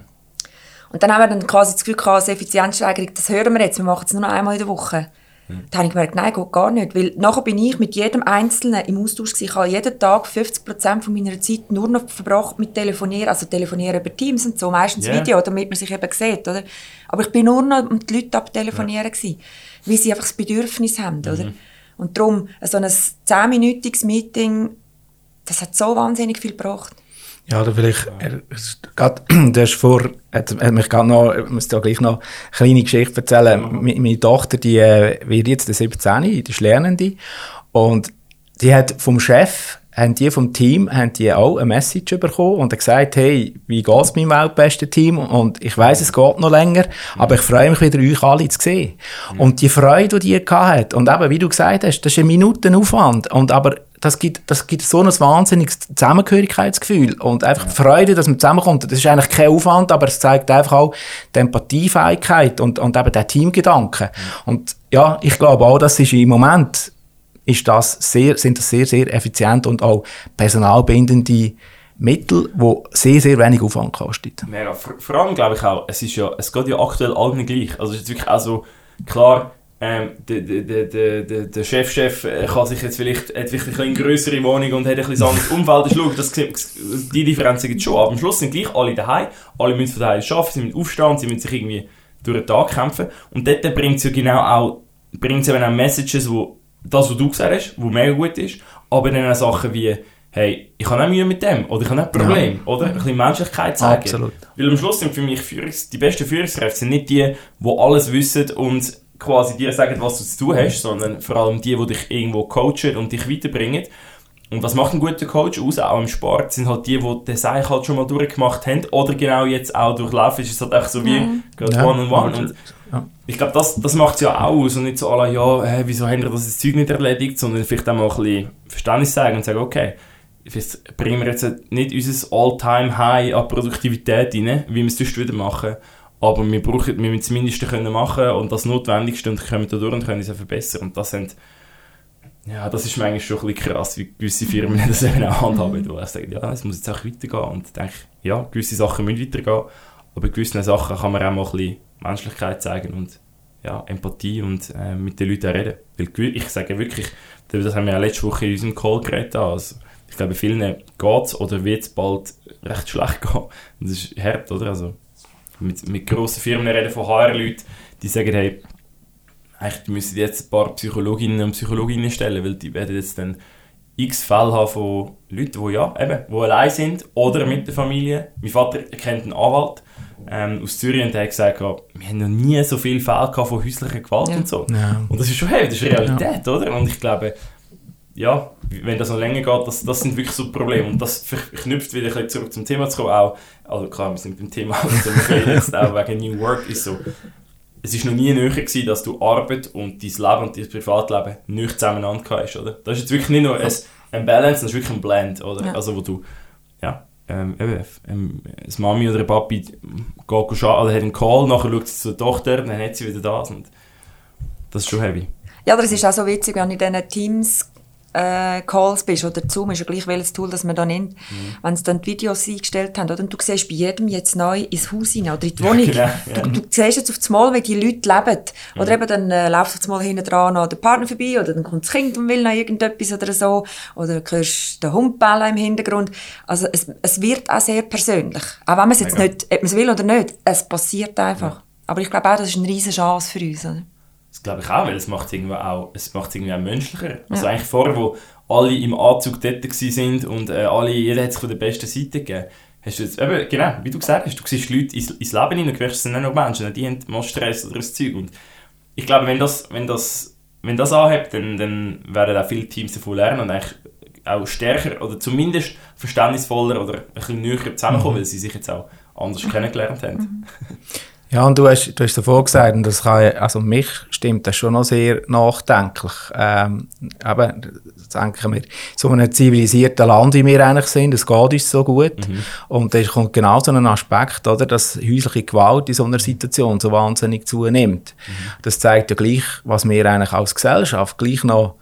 Und dann haben wir dann quasi das Gefühl gehabt, Effizienzsteigerung, das hören wir jetzt, wir machen es nur noch einmal in der Woche. Mhm. Da habe ich gemerkt, nein, geht gar nicht. Weil nachher bin ich mit jedem Einzelnen im Austausch gewesen. Ich habe jeden Tag 50% von meiner Zeit nur noch verbracht mit Telefonieren. Also telefonieren über Teams und so, meistens yeah. Video, damit man sich eben sieht, oder? Aber ich bin nur noch mit den Leuten abtelefonieren ja. gewesen, weil sie einfach das Bedürfnis haben, mhm. oder? Und darum, so ein 10-minütiges Meeting, das hat so wahnsinnig viel gebracht. Ja, oder vielleicht, er, grad, [clears throat] du hast vor, hat, hat mich gerade noch, ich muss da gleich noch eine kleine Geschichte erzählen. Mhm. Meine, meine Tochter, die äh, wird jetzt 17, die ist Lernende. Und die hat vom Chef, haben die vom Team, haben die auch eine Message bekommen und gesagt, hey, wie geht es meinem weltbesten Team? Und ich weiß es geht noch länger, aber ich freue mich wieder, euch alle zu sehen. Mhm. Und die Freude, die die hat und eben, wie du gesagt hast, das ist ein Minutenaufwand. Und aber das gibt, das gibt so ein wahnsinniges Zusammengehörigkeitsgefühl und einfach die Freude, dass man zusammenkommt. Das ist eigentlich kein Aufwand, aber es zeigt einfach auch die Empathiefähigkeit und, und eben den Teamgedanken. Mhm. Und ja, ich glaube auch, das ist im Moment ist das sehr, sind das sehr, sehr effizient und auch personalbindende Mittel, die sehr, sehr wenig Aufwand kosten. Mega. Vor, vor allem glaube ich auch, es, ist ja, es geht ja aktuell allen gleich. Also es ist wirklich auch so, klar, ähm, der, der, der, der, Chefchef -Chef kann sich jetzt vielleicht, hat vielleicht eine größere Wohnung und hat ein bisschen anderes Umfeld. Das, das, die Differenzen gibt es schon. Aber am Schluss sind gleich alle daheim. Alle müssen von daheim arbeiten, sie müssen aufstehen, sie müssen sich irgendwie durch den Tag kämpfen. Und dort bringt es ja genau auch, bringt es auch Messages, wo das, was du gesagt hast, wo mega gut ist, aber dann auch Sachen wie, hey, ich habe auch Mühe mit dem, oder ich habe ein Problem, ja. oder? Ein bisschen Menschlichkeit zeigen. Absolut. Weil am Schluss sind für mich Führungs die besten Führungskräfte sind nicht die, die alles wissen und quasi dir sagen, was du zu tun hast, sondern vor allem die, die dich irgendwo coachen und dich weiterbringen. Und was macht ein guter Coach aus, auch im Sport, sind halt die, die den Seich halt schon mal durchgemacht haben oder genau jetzt auch durchlaufen. Es ist halt einfach so wie mhm. ja. one on one. Und ja. ich glaube, das, das macht es ja auch aus und nicht so alle, ja, hey, wieso haben wir das Zeug nicht erledigt, sondern vielleicht auch mal ein bisschen Verständnis zeigen und sagen, okay, bringen wir jetzt nicht unser All-Time-High an Produktivität rein, wie wir es sonst wieder machen, aber wir, brauchen, wir müssen das Mindeste können machen und das Notwendigste und kommen da durch und können es verbessern. Und das sind, ja, das ist manchmal schon ein bisschen krass, wie gewisse Firmen [laughs] das eben auch handhaben, wo ich sage, ja, es muss jetzt auch weitergehen. Und ich denke, ja, gewisse Sachen müssen weitergehen, aber gewisse Sachen kann man auch mal ein bisschen Menschlichkeit zeigen und ja, Empathie und äh, mit den Leuten reden. Weil ich sage wirklich, das haben wir ja letzte Woche in unserem Call geredet, also ich glaube, vielen geht es oder wird es bald recht schlecht gehen. Das ist hart, oder? Also, mit, mit grossen Firmen reden, von HR-Leuten, die sagen, hey, eigentlich müssen jetzt ein paar Psychologinnen und Psychologinnen stellen, weil die werden jetzt dann x Fälle haben von Leuten, die ja, eben, die allein sind oder mit der Familie. Mein Vater kennt einen Anwalt ähm, aus Zürich und der hat gesagt, wir haben noch nie so viele Fälle von häuslicher Gewalt ja. und so. Ja. Und das ist schon hey, das ist Realität, ja. oder? Und ich glaube, ja, wenn das noch länger geht, das, das sind wirklich so Probleme. Und das verknüpft wieder ein zurück zum Thema zu kommen. Auch, also klar, wir sind beim Thema, [laughs] also jetzt auch wegen New Work ist so, es ist noch nie näher gewesen, dass du Arbeit und dein Leben und dein Privatleben nicht zusammeneinander hast, oder? Das ist jetzt wirklich nicht nur ein, ein Balance, das ist wirklich ein Blend, oder? Ja. Also wo du, ja, ähm, eben, ähm, eine Mami oder ein Papi geht also hat einen Call, nachher schaut sie zur Tochter, dann hat sie wieder das und das ist schon heavy. Ja, aber es ist auch so witzig, wenn in diesen Teams äh, Calls bist oder Zoom ist ja gleich welches Tool, das man da nimmt, mhm. wenn sie dann die Videos eingestellt haben, oder? Und du siehst bei jedem jetzt neu ins Haus hinein oder in die Wohnung. Ja, genau, ja. Du, du siehst jetzt auf das Mal, wie die Leute leben. Mhm. Oder eben dann äh, läuft auf das Mal hinten dran noch der Partner vorbei oder dann kommt das Kind und will noch irgendetwas oder so. Oder du hörst den Hund bellen im Hintergrund. Also es, es wird auch sehr persönlich. Auch wenn man es jetzt Mega. nicht, ob man es will oder nicht, es passiert einfach. Ja. Aber ich glaube auch, das ist eine riesige Chance für uns. Oder? Das glaube ich auch, weil es macht es irgendwie auch, es macht irgendwie auch menschlicher. Also eigentlich vorher, wo alle im Anzug dort sind und äh, alle, jeder hat sich von der besten Seite gegeben, hast du jetzt, eben, genau, wie du gesagt hast, du siehst Leute ins, ins Leben hinein und merkst, es sind nicht nur Menschen, die haben mal Stress oder das Zeug. Und ich glaube, wenn das, wenn das, wenn das anhebt, dann, dann werden auch viele Teams davon lernen und eigentlich auch stärker oder zumindest verständnisvoller oder ein bisschen näher zusammenkommen, mhm. weil sie sich jetzt auch anders kennengelernt haben. Mhm. [laughs] Ja, und du hast, du hast davor gesagt, und das kann, also mich stimmt das schon noch sehr nachdenklich. Ähm, eben, denken wir, so einem zivilisierten Land, wie wir eigentlich sind, es geht uns so gut. Mhm. Und da kommt genau so ein Aspekt, oder, dass häusliche Gewalt in so einer Situation so wahnsinnig zunimmt. Mhm. Das zeigt ja gleich, was wir eigentlich als Gesellschaft gleich noch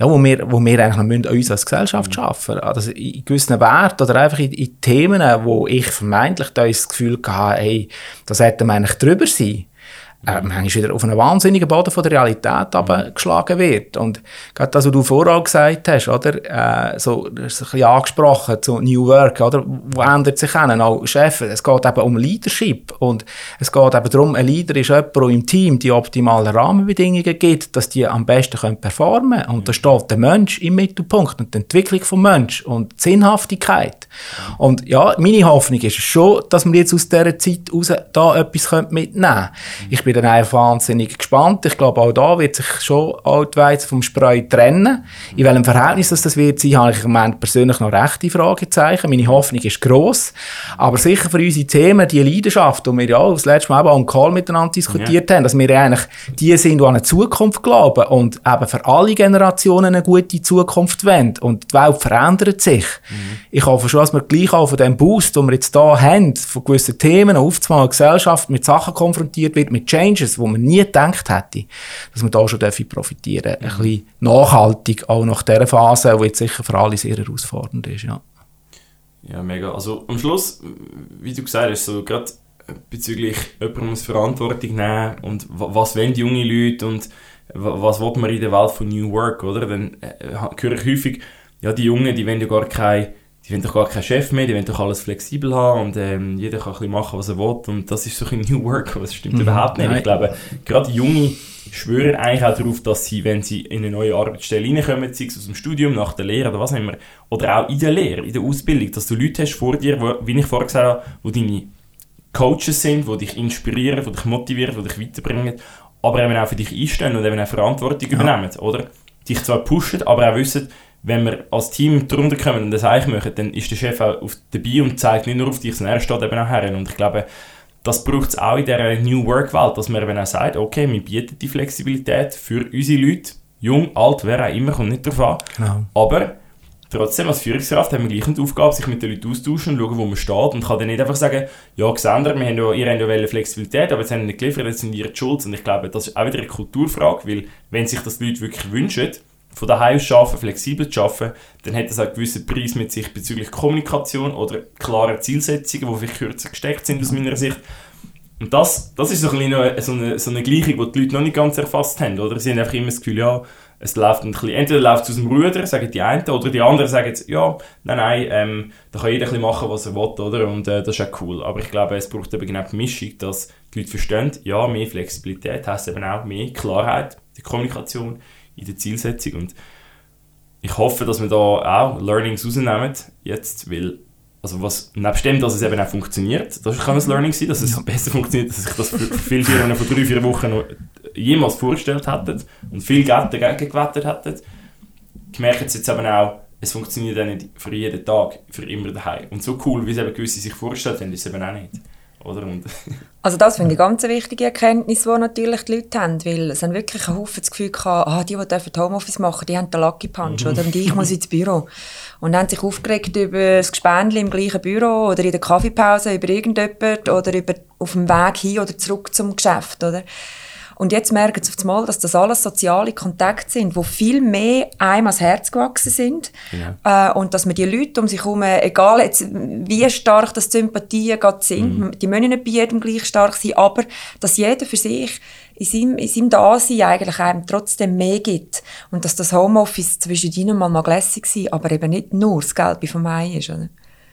ja, wo wir, wo wir eigentlich noch müssen, an uns als Gesellschaft mhm. arbeiten müssen. Also in gewissen Werten oder einfach in, in Themen, wo ich vermeintlich da das Gefühl hatte, hey, das hätte man eigentlich drüber sein äh, manchmal wieder auf einen wahnsinnigen Boden von der Realität abgeschlagen wird. Und gerade das, was du vorher gesagt hast, oder, äh, so, das ist ein bisschen angesprochen zu New Work, oder, wo ändert sich an, auch Chef, es geht eben um Leadership und es geht eben darum, ein Leader ist jemand, der im Team die optimalen Rahmenbedingungen gibt, dass die am besten können performen können. Und da steht der Mensch im Mittelpunkt und die Entwicklung des Menschen und die Sinnhaftigkeit. Und ja, meine Hoffnung ist schon, dass wir jetzt aus dieser Zeit heraus da etwas mitnehmen können. Ich bin dann einfach wahnsinnig gespannt. Ich glaube, auch da wird sich schon Altweiz vom Spreu trennen. In welchem Verhältnis das, das wird sein, habe ich im Moment persönlich noch rechte Fragezeichen. Meine Hoffnung ist gross. Aber sicher für unsere Themen, die Leidenschaft, die wir ja auch das letzte Mal auch Call miteinander diskutiert ja. haben, dass wir eigentlich die sind, die an eine Zukunft glauben und eben für alle Generationen eine gute Zukunft wollen. Und die Welt verändert sich. Mhm. Ich hoffe schon, dass wir gleich auch von dem Boost, den wir jetzt hier haben, von gewissen Themen, auf einmal Gesellschaft mit Sachen konfrontiert wird, mit Changes, wo man nie gedacht hätte, dass man da schon profitieren darf. Ein bisschen nachhaltig, auch nach dieser Phase, die jetzt sicher für alle sehr herausfordernd ist. Ja, ja mega. Also am Schluss, wie du gesagt hast, so gerade bezüglich jemand muss Verantwortung nehmen und was wollen die junge Leute und was will man in der Welt von New Work, oder? Dann äh, höre ich häufig, ja, die Jungen, die wollen ja gar keine die wollen doch gar keinen Chef mehr, die wollen doch alles flexibel haben und ähm, jeder kann ein bisschen machen, was er will und das ist so ein New Work, das stimmt mhm. überhaupt nicht. Nein. Ich glaube, gerade Junge schwören eigentlich auch darauf, dass sie, wenn sie in eine neue Arbeitsstelle reinkommen, sei es aus dem Studium, nach der Lehre oder was auch immer, oder auch in der Lehre, in der Ausbildung, dass du Leute hast vor dir, wo, wie ich vorher gesagt habe, wo deine Coaches sind, die dich inspirieren, die dich motivieren, die dich weiterbringen, aber eben auch für dich einstehen und eben auch Verantwortung ja. übernehmen, oder? Dich zwar pushen, aber auch wissen, wenn wir als Team drunter kommen und das eigentlich machen, dann ist der Chef auch auf dabei und zeigt nicht nur auf dich, sondern er steht eben auch her. Und ich glaube, das braucht es auch in dieser New Work-Welt, dass man eben auch sagt, okay, wir bieten die Flexibilität für unsere Leute, jung, alt, wer auch immer, kommt nicht darauf an. Genau. Aber trotzdem, als Führungskraft haben wir gleich die Aufgabe, sich mit den Leuten austauschen und schauen, wo man steht und kann dann nicht einfach sagen, ja, Xander, wir haben ja, ihr habt ja Flexibilität, aber jetzt haben wir nicht geliefert, jetzt sind ihr schuld. Und ich glaube, das ist auch wieder eine Kulturfrage, weil wenn sich das die Leute wirklich wünschen, von daheim aus arbeiten, flexibel zu arbeiten, dann hat das auch einen gewissen Preis mit sich bezüglich Kommunikation oder klarer Zielsetzungen, die vielleicht kürzer gesteckt sind aus meiner Sicht. Und das, das ist so, ein eine, so, eine, so eine Gleichung, die die Leute noch nicht ganz erfasst haben. Oder? Sie haben einfach immer das Gefühl, ja, es läuft ein bisschen, entweder läuft es aus dem Ruder, sagen die einen, oder die anderen sagen ja, nein, nein, ähm, da kann jeder ein bisschen machen, was er will, oder? Und äh, das ist auch cool. Aber ich glaube, es braucht eben genau die Mischung, dass die Leute verstehen, ja, mehr Flexibilität heisst eben auch mehr Klarheit, die Kommunikation, in der Zielsetzung. Und ich hoffe, dass wir da auch Learnings rausnehmen jetzt, weil also was, nebst dem, dass es eben auch funktioniert, das kann ein Learning sein, dass es ja. besser funktioniert, dass sich das für viele Firmen vor drei, vier Wochen noch jemals vorgestellt hätten und viel Geld dagegen gewettet hätten. Gemerkt jetzt eben auch, es funktioniert auch nicht für jeden Tag, für immer daheim. Und so cool, wie es eben gewisse sich vorgestellt haben, ist es eben auch nicht. Oder? Und also das finde ich ganz eine wichtige Erkenntnis, die natürlich die Leute haben, weil es haben wirklich ein Haufen das Gefühl gehabt, ah, die, die dürfen Homeoffice machen, die haben den Lucky Punch, oder? Und ich muss ins Büro. Und haben sich aufgeregt über das Gespendli im gleichen Büro oder in der Kaffeepause über irgendjemand oder über, auf dem Weg hin oder zurück zum Geschäft, oder? Und jetzt merken sie auf einmal, dass das alles soziale Kontakte sind, die viel mehr einem ans Herz gewachsen sind. Ja. Äh, und dass man die Leute um sich herum, egal jetzt, wie stark das Sympathien gerade sind, mhm. die müssen nicht bei jedem gleich stark sein, aber dass jeder für sich in seinem, in seinem Dasein eigentlich einem trotzdem mehr gibt. Und dass das Homeoffice zwischen ihnen mal mag lässig sein, aber eben nicht nur das Gelbe vom Ei ist. Oder?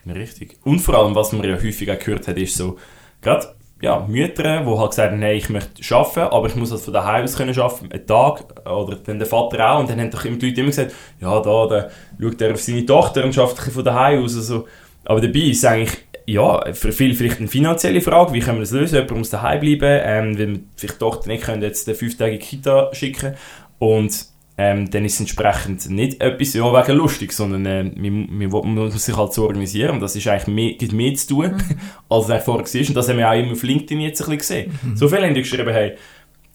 Richtig. Und vor allem, was man ja häufig auch gehört hat, ist so, gerade ja, Mütter, die halt gesagt haben, hey, ich möchte arbeiten, aber ich muss halt von daheim aus können arbeiten, einen Tag, oder dann der Vater auch, und dann haben doch die Leute immer gesagt, ja, da, da schaut er auf seine Tochter und arbeitet von daheim aus, also. Aber dabei ist eigentlich, ja, für viele vielleicht eine finanzielle Frage, wie können wir das lösen, jemand muss daheim bleiben, ähm, weil wir vielleicht die Tochter nicht können jetzt eine fünftägige Kita schicken, und ähm, dann ist es entsprechend nicht etwas ja, wegen lustig, sondern äh, man, man, man, muss sich halt so organisieren und das ist eigentlich mehr, gibt mehr zu tun, mhm. [laughs] als es vorher war. Und das haben wir auch immer auf LinkedIn jetzt ein bisschen gesehen. Mhm. So viele haben geschrieben, hey,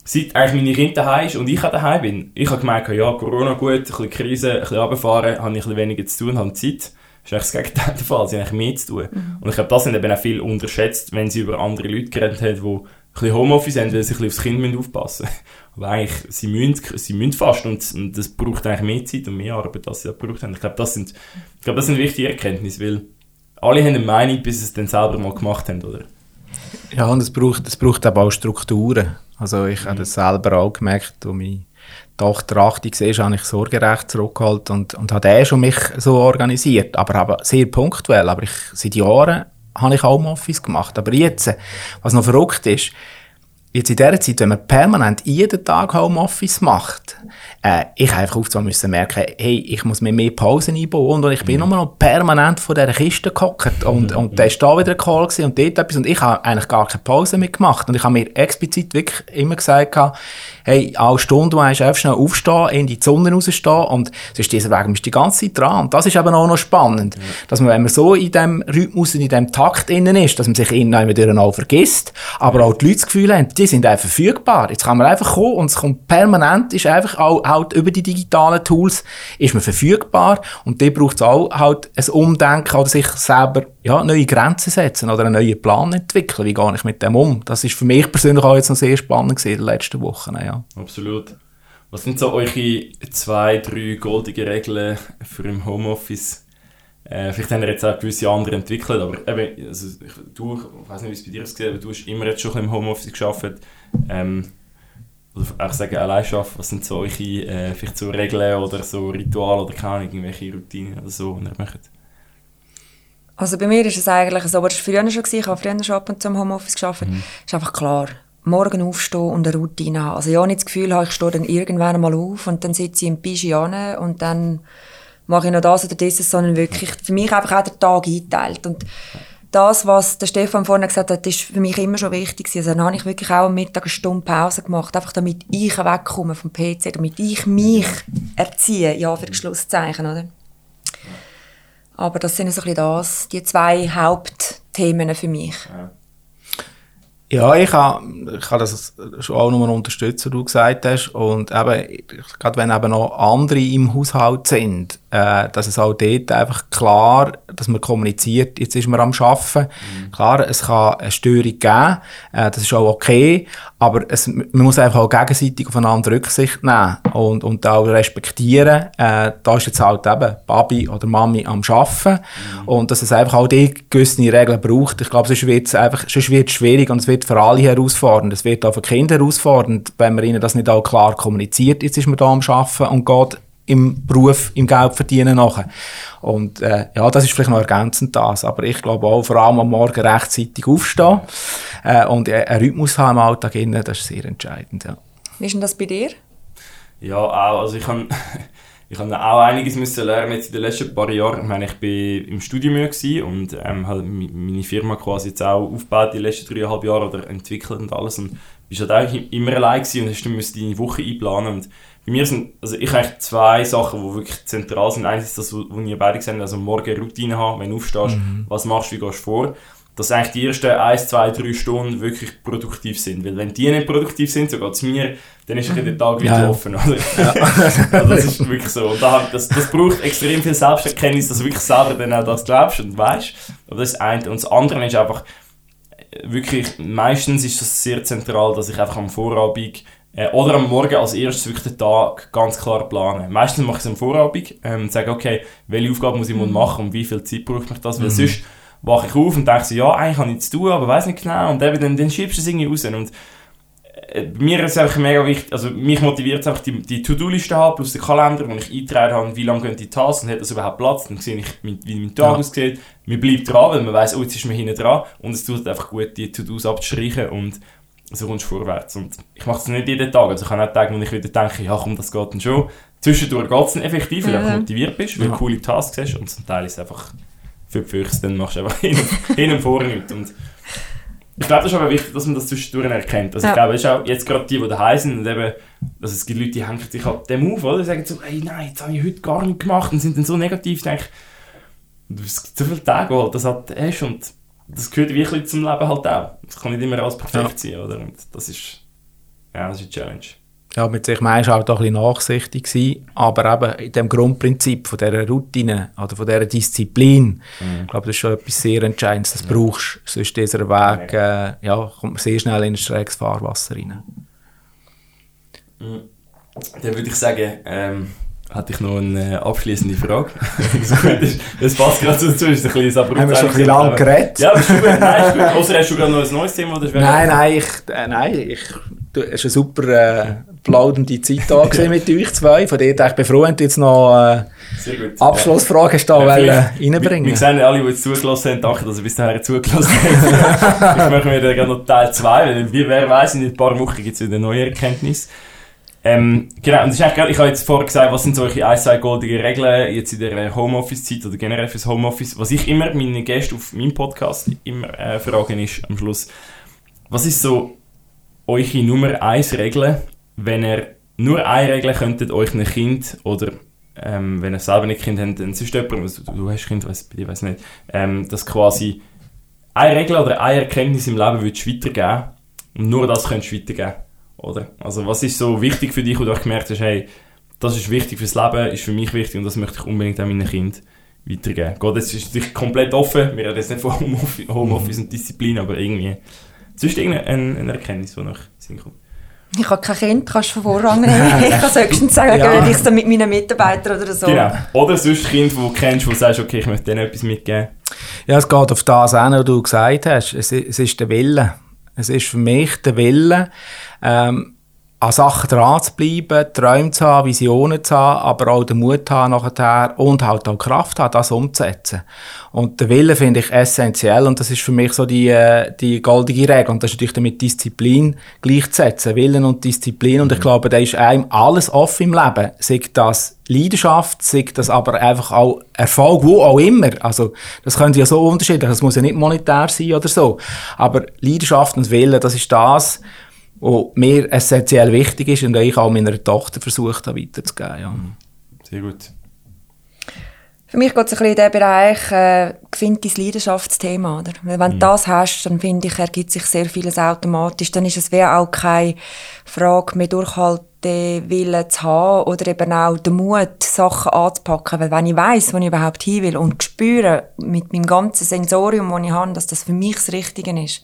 seit eigentlich meine Kinder daheim ist und ich auch daheim bin, ich habe gemerkt, ja, Corona gut, ein bisschen Krise, ein bisschen runterfahren, habe ich ein bisschen weniger zu tun, habe Zeit. Das ist eigentlich das Gegenteil der Fall, sie haben eigentlich mehr zu tun. Mhm. Und ich glaube, das sind eben auch viel unterschätzt, wenn sie über andere Leute geredet haben, die ein bisschen Homeoffice haben, weil sie ein bisschen aufs Kind aufpassen müssen. Aber eigentlich, sie müssen, sie müssen fast und, das braucht eigentlich mehr Zeit und mehr Arbeit, als sie da gebraucht haben. Ich glaube, das sind, ich glaube, das sind wichtige Erkenntnisse, weil alle haben eine Meinung, bis sie es dann selber mal gemacht haben, oder? Ja, und es braucht, es braucht aber auch Strukturen. Also ich mhm. habe das selber auch gemerkt, als meine Tochter 80 war, habe ich Sorgerecht zurückgehalten und, und habe eh schon mich so organisiert, aber, aber sehr punktuell. Aber ich, seit Jahren habe ich Homeoffice gemacht. Aber jetzt, was noch verrückt ist, jetzt in dieser Zeit, wenn man permanent jeden Tag Homeoffice macht, äh, ich einfach auf müssen merken, hey, ich muss mir mehr Pausen einbauen und ich bin mhm. nur noch permanent vor dieser Kiste gehockt und, mhm. und da war da wieder ein Call und dort etwas und ich habe eigentlich gar keine Pause mehr gemacht und ich habe mir explizit wirklich immer gesagt, hey, alle Stunde musst du einfach schnell aufstehen, in die Sonne rausstehen und sonst dieser Weg bist du die ganze Zeit dran. Und das ist eben auch noch spannend, ja. dass man, wenn man so in diesem Rhythmus und in diesem Takt innen ist, dass man sich innen wieder auch vergisst, aber auch die Leute das Gefühl haben, die sind einfach verfügbar. Jetzt kann man einfach kommen und es kommt permanent, ist einfach auch halt über die digitalen Tools ist man verfügbar und da braucht es auch halt ein Umdenken oder sich selber ja, neue Grenzen setzen oder einen neuen Plan entwickeln. Wie gehe ich mit dem um? Das ist für mich persönlich auch jetzt noch sehr spannend gewesen in den letzten Wochen. Ja. Absolut. Was sind so eure zwei, drei goldige Regeln für im Homeoffice? Äh, vielleicht haben wir jetzt auch gewisse andere entwickelt, aber eben, also, du, ich weiß nicht, wie es bei dir ist, aber du hast immer jetzt schon im Homeoffice geschafft. Ähm, oder auch sagen, allein arbeiten, was sind so eure äh, vielleicht so Regeln oder so Rituale oder keine Ahnung, irgendwelche Routinen oder so, die ihr macht? Also bei mir ist es eigentlich so, aber das war früher schon, ich habe früher schon ab und zu im Homeoffice gearbeitet, mhm. ist einfach klar, morgen aufstehen und eine Routine haben. Also ja, nicht das Gefühl habe, ich stehe dann irgendwann mal auf und dann sitze ich im Pyjama und dann mache ich noch das oder dieses, sondern wirklich für mich einfach auch der Tag eingeteilt. Und das, was der Stefan vorhin gesagt hat, ist für mich immer schon wichtig Also dann habe ich wirklich auch am Mittag eine Stunde Pause gemacht, einfach damit ich wegkomme vom PC, damit ich mich erziehe, ja, für Schlusszeichen, oder? Aber das sind so ein bisschen das, die zwei Hauptthemen für mich. Ja. Ja, ich kann, ich kann das schon auch nur unterstützen, was du gesagt hast. Und eben, gerade wenn eben noch andere im Haushalt sind, äh, dass es auch dort einfach klar, dass man kommuniziert, jetzt ist man am Arbeiten. Mhm. Klar, es kann eine Störung geben, äh, das ist auch okay, aber es, man muss einfach auch gegenseitig aufeinander Rücksicht nehmen und, und auch respektieren. Äh, da ist jetzt halt eben Papi oder Mami am Arbeiten mhm. und dass es einfach auch die gewisse Regeln braucht. Ich glaube, sonst wird es einfach sonst wird schwierig und es wird für alle herausfordernd. Es wird auch für Kinder herausfordernd, wenn man ihnen das nicht auch klar kommuniziert. Jetzt ist man da am Arbeiten und geht im Beruf, im Geld verdienen nachher. Und äh, ja, das ist vielleicht noch ergänzend das, aber ich glaube auch, vor allem am Morgen rechtzeitig aufstehen äh, und einen Rhythmus haben im Alltag, das ist sehr entscheidend. Ja. Wie ist denn das bei dir? Ja, auch, also ich habe [laughs] ich habe auch einiges müssen lernen jetzt in den letzten paar Jahren. Ich meine, ich bin im Studium und ähm, habe meine Firma quasi jetzt auch aufgebaut die letzten dreieinhalb Jahre oder entwickelt und alles und bist halt auch immer allein gewesen und hast dann deine Woche einplanen und bei mir sind, also ich habe zwei Sachen, die wirklich zentral sind. Eines ist das, was ihr beide gesagt habt, also morgen Routine haben, wenn du aufstehst, mhm. was machst du, wie gehst du vor. Dass eigentlich die ersten 1, 2, 3 Stunden wirklich produktiv sind. Weil wenn die nicht produktiv sind, so geht es mir, dann ist der Tag wieder ja. offen. Oder? [laughs] Ja. [laughs] also das ist wirklich so. Und das, das braucht extrem viel Selbsterkenntnis, dass du wirklich selber dann auch das glaubst und weißt. Aber das ist eine. Und das andere ist einfach, wirklich, meistens ist das sehr zentral, dass ich einfach am Vorabend äh, oder am Morgen als erstes wirklich den Tag ganz klar planen. Meistens mache ich es am Vorabend ähm, und sage, okay, welche Aufgabe muss ich mhm. machen und wie viel Zeit braucht mich das, weil mhm. sonst wache ich auf und denke so, ja, eigentlich habe ich nichts zu tun, aber weiß nicht genau und eben, dann, dann schiebst du es irgendwie raus und äh, mir ist einfach mega wichtig, also mich motiviert es einfach die, die To-Do-Liste haben, plus den Kalender, wo ich eingetragen habe, wie lange gehen die Tasks und hat das überhaupt Platz, dann sehe ich, wie mein Tag ja. aussieht, man bleibt dran, weil man weiß, oh, jetzt ist man hinten dran und es tut einfach gut, die To-Dos abzustreichen und so kommst du vorwärts. Und ich mache es nicht jeden Tag. Also ich habe nicht Tage, wo ich wieder denke, ja komm, das geht dann schon. Zwischendurch geht es dann effektiv, weil du mhm. motiviert bist, weil du coole Tasks hast und zum Teil ist es einfach für die Füchse, dann machst du einfach [laughs] hin, hin und vor nichts. Und ich glaube, das ist aber wichtig, dass man das zwischendurch erkennt. Also Ja. ich glaube, es ist auch jetzt gerade die, die daheim sind und eben, also es gibt Leute, die hängen sich halt dem auf, oder? Die sagen so, hey, nein, jetzt habe ich heute gar nicht gemacht und sind dann so negativ, ich denke, es gibt so viele Tage, wo halt das halt hast und das gehört wirklich zum Leben halt auch. Das kann nicht immer alles perfekt sein, oder? Und das ist, ja, das ist eine Challenge. Ja, mit sich halt auch ein bisschen nachsichtig gewesen, aber eben in dem Grundprinzip von dieser Routine oder von dieser Disziplin, ich glaube, das ist schon etwas sehr Entscheidendes, das brauchst du, sonst dieser Weg, äh, ja, kommt man sehr schnell in ein schräges Fahrwasser rein. Dann würde ich sagen, ähm, hatte ich noch eine äh, abschließende Frage. [laughs] das passt gerade so dazu, ist ein bisschen abrupt. Haben wir schon ein bisschen lang geredet? Ja, aber ist gut. Nein, ist gut. [laughs] Außer hast du gerade noch ein neues Thema? Oder Nein, nein, ich, äh, nein, ich, du, es war eine super äh, plaudernde Zeit da mit euch zwei, von der ich bin froh, wenn du jetzt noch äh. Abschlussfragen hast da Ja, vielleicht- äh, reinbringen. Wir, sehen alle, die jetzt zugelassen haben, danke, dass ihr bis dahin zugelassen habt. [laughs] Jetzt machen wir dann gerade noch Teil 2, weil wie, wer weiß, in ein paar Wochen gibt es wieder neue Erkenntnisse. Ähm, genau, und ich habe jetzt vorher gesagt, was sind solche ein, goldige Regeln jetzt in der Homeoffice-Zeit oder generell fürs Homeoffice. Was ich immer meine Gäste auf meinem Podcast immer äh, fragen ist am Schluss, was ist so eure Nummer 1 Regel, wenn ihr nur eine Regel könntet euch ein Kind oder ähm, wenn ihr selber nicht Kind habt, dann sonst jemand, also du, du hast Kind, dir weiss nicht, ähm, dass quasi eine Regel oder eine Erkenntnis im Leben würdest weitergeben und nur das könntest du weitergeben, oder? Also was ist so wichtig für dich, wo du auch gemerkt hast, hey, das ist wichtig fürs Leben, ist für mich wichtig und das möchte ich unbedingt auch meinen Kind weitergeben. Gott, das ist natürlich komplett offen, wir reden jetzt nicht von Homeoffice, Homeoffice und Disziplin, aber irgendwie, sonst irgendeine eine, eine Erkenntnis, die nach Sinn kommt. Ich habe kein Kind, kannst du von Vorrang nehmen. [laughs] Ich kann höchstens sagen, Ja. ja. ich es dann mit meinen Mitarbeitern oder so. Genau. Oder sonst Kind, die du kennst, wo du sagst, okay, ich möchte denen etwas mitgeben. Ja, es geht auf das an, was du gesagt hast. Es ist der Wille. Es ist für mich der Wille, ähm, an Sachen dran zu bleiben, Träume zu haben, Visionen zu haben, aber auch den Mut zu haben nachher und halt auch Kraft haben, das umzusetzen. Und der Wille finde ich essentiell und das ist für mich so die, äh, die goldige Regel und das ist natürlich dann mit Disziplin gleichzusetzen. Willen und Disziplin und ich glaube, da ist einem alles offen im Leben. Sei das Leidenschaft, sei das aber einfach auch Erfolg, wo auch immer. Also, das könnte ja so unterschiedlich, das muss ja nicht monetär sein oder so. Aber Leidenschaft und Wille, das ist das, was mir essentiell wichtig ist und ich auch meiner Tochter versucht habe weiterzugeben. Ja. Sehr gut. Für mich geht es ein bisschen in den Bereich, äh, find dein Leidenschaftsthema. Oder? Weil wenn du das hast, dann finde ich, ergibt sich sehr vieles automatisch. Dann ist es wie auch keine Frage mehr durchhalten, Willen zu haben oder eben auch den Mut, Sachen anzupacken. Weil wenn ich weiss, wo ich überhaupt hin will und spüre mit meinem ganzen Sensorium, das ich habe, dass das für mich das Richtige ist,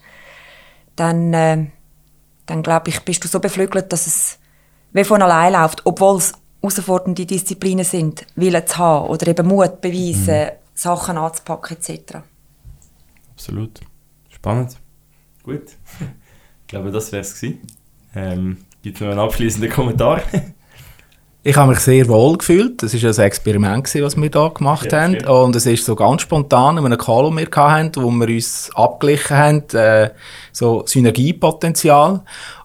dann, äh, dann glaube ich, bist du so beflügelt, dass es wie von allein läuft, obwohl es herausfordernde Disziplinen sind, Willen zu haben oder eben Mut beweisen, Sachen anzupacken etc. Absolut. Spannend. Gut. [laughs] Ich glaube, das wäre es gewesen. Ähm, Gibt es noch einen abschließenden Kommentar? [laughs] Ich habe mich sehr wohl gefühlt. Das war ein Experiment, gewesen, was wir hier gemacht Ja, haben. schön. Und es ist so ganz spontan in einem Call, den wir hatten, wo wir uns abgeglichen haben, äh, so Synergiepotenzial.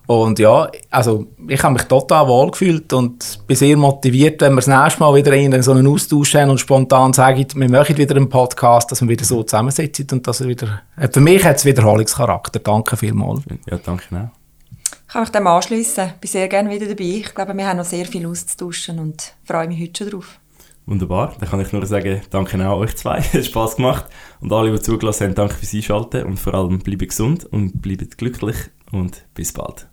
Und ja, also ich habe mich total wohl gefühlt und bin sehr motiviert, wenn wir das nächste Mal wieder in so einen Austausch haben und spontan sagen, wir möchten wieder einen Podcast, dass wir wieder so zusammensitzen und dass er wieder... Für mich hat es Wiederholungscharakter. Danke vielmals. ja, danke auch. Ich kann mich dem anschliessen. Bin sehr gerne wieder dabei. Ich glaube, wir haben noch sehr viel auszutauschen und freue mich heute schon drauf. Wunderbar. Dann kann ich nur sagen, danke auch euch zwei. [laughs] Es hat Spass gemacht. Und alle, die zugelassen haben, danke fürs Einschalten. Und vor allem bleibt gesund und bleibt glücklich. Und bis bald.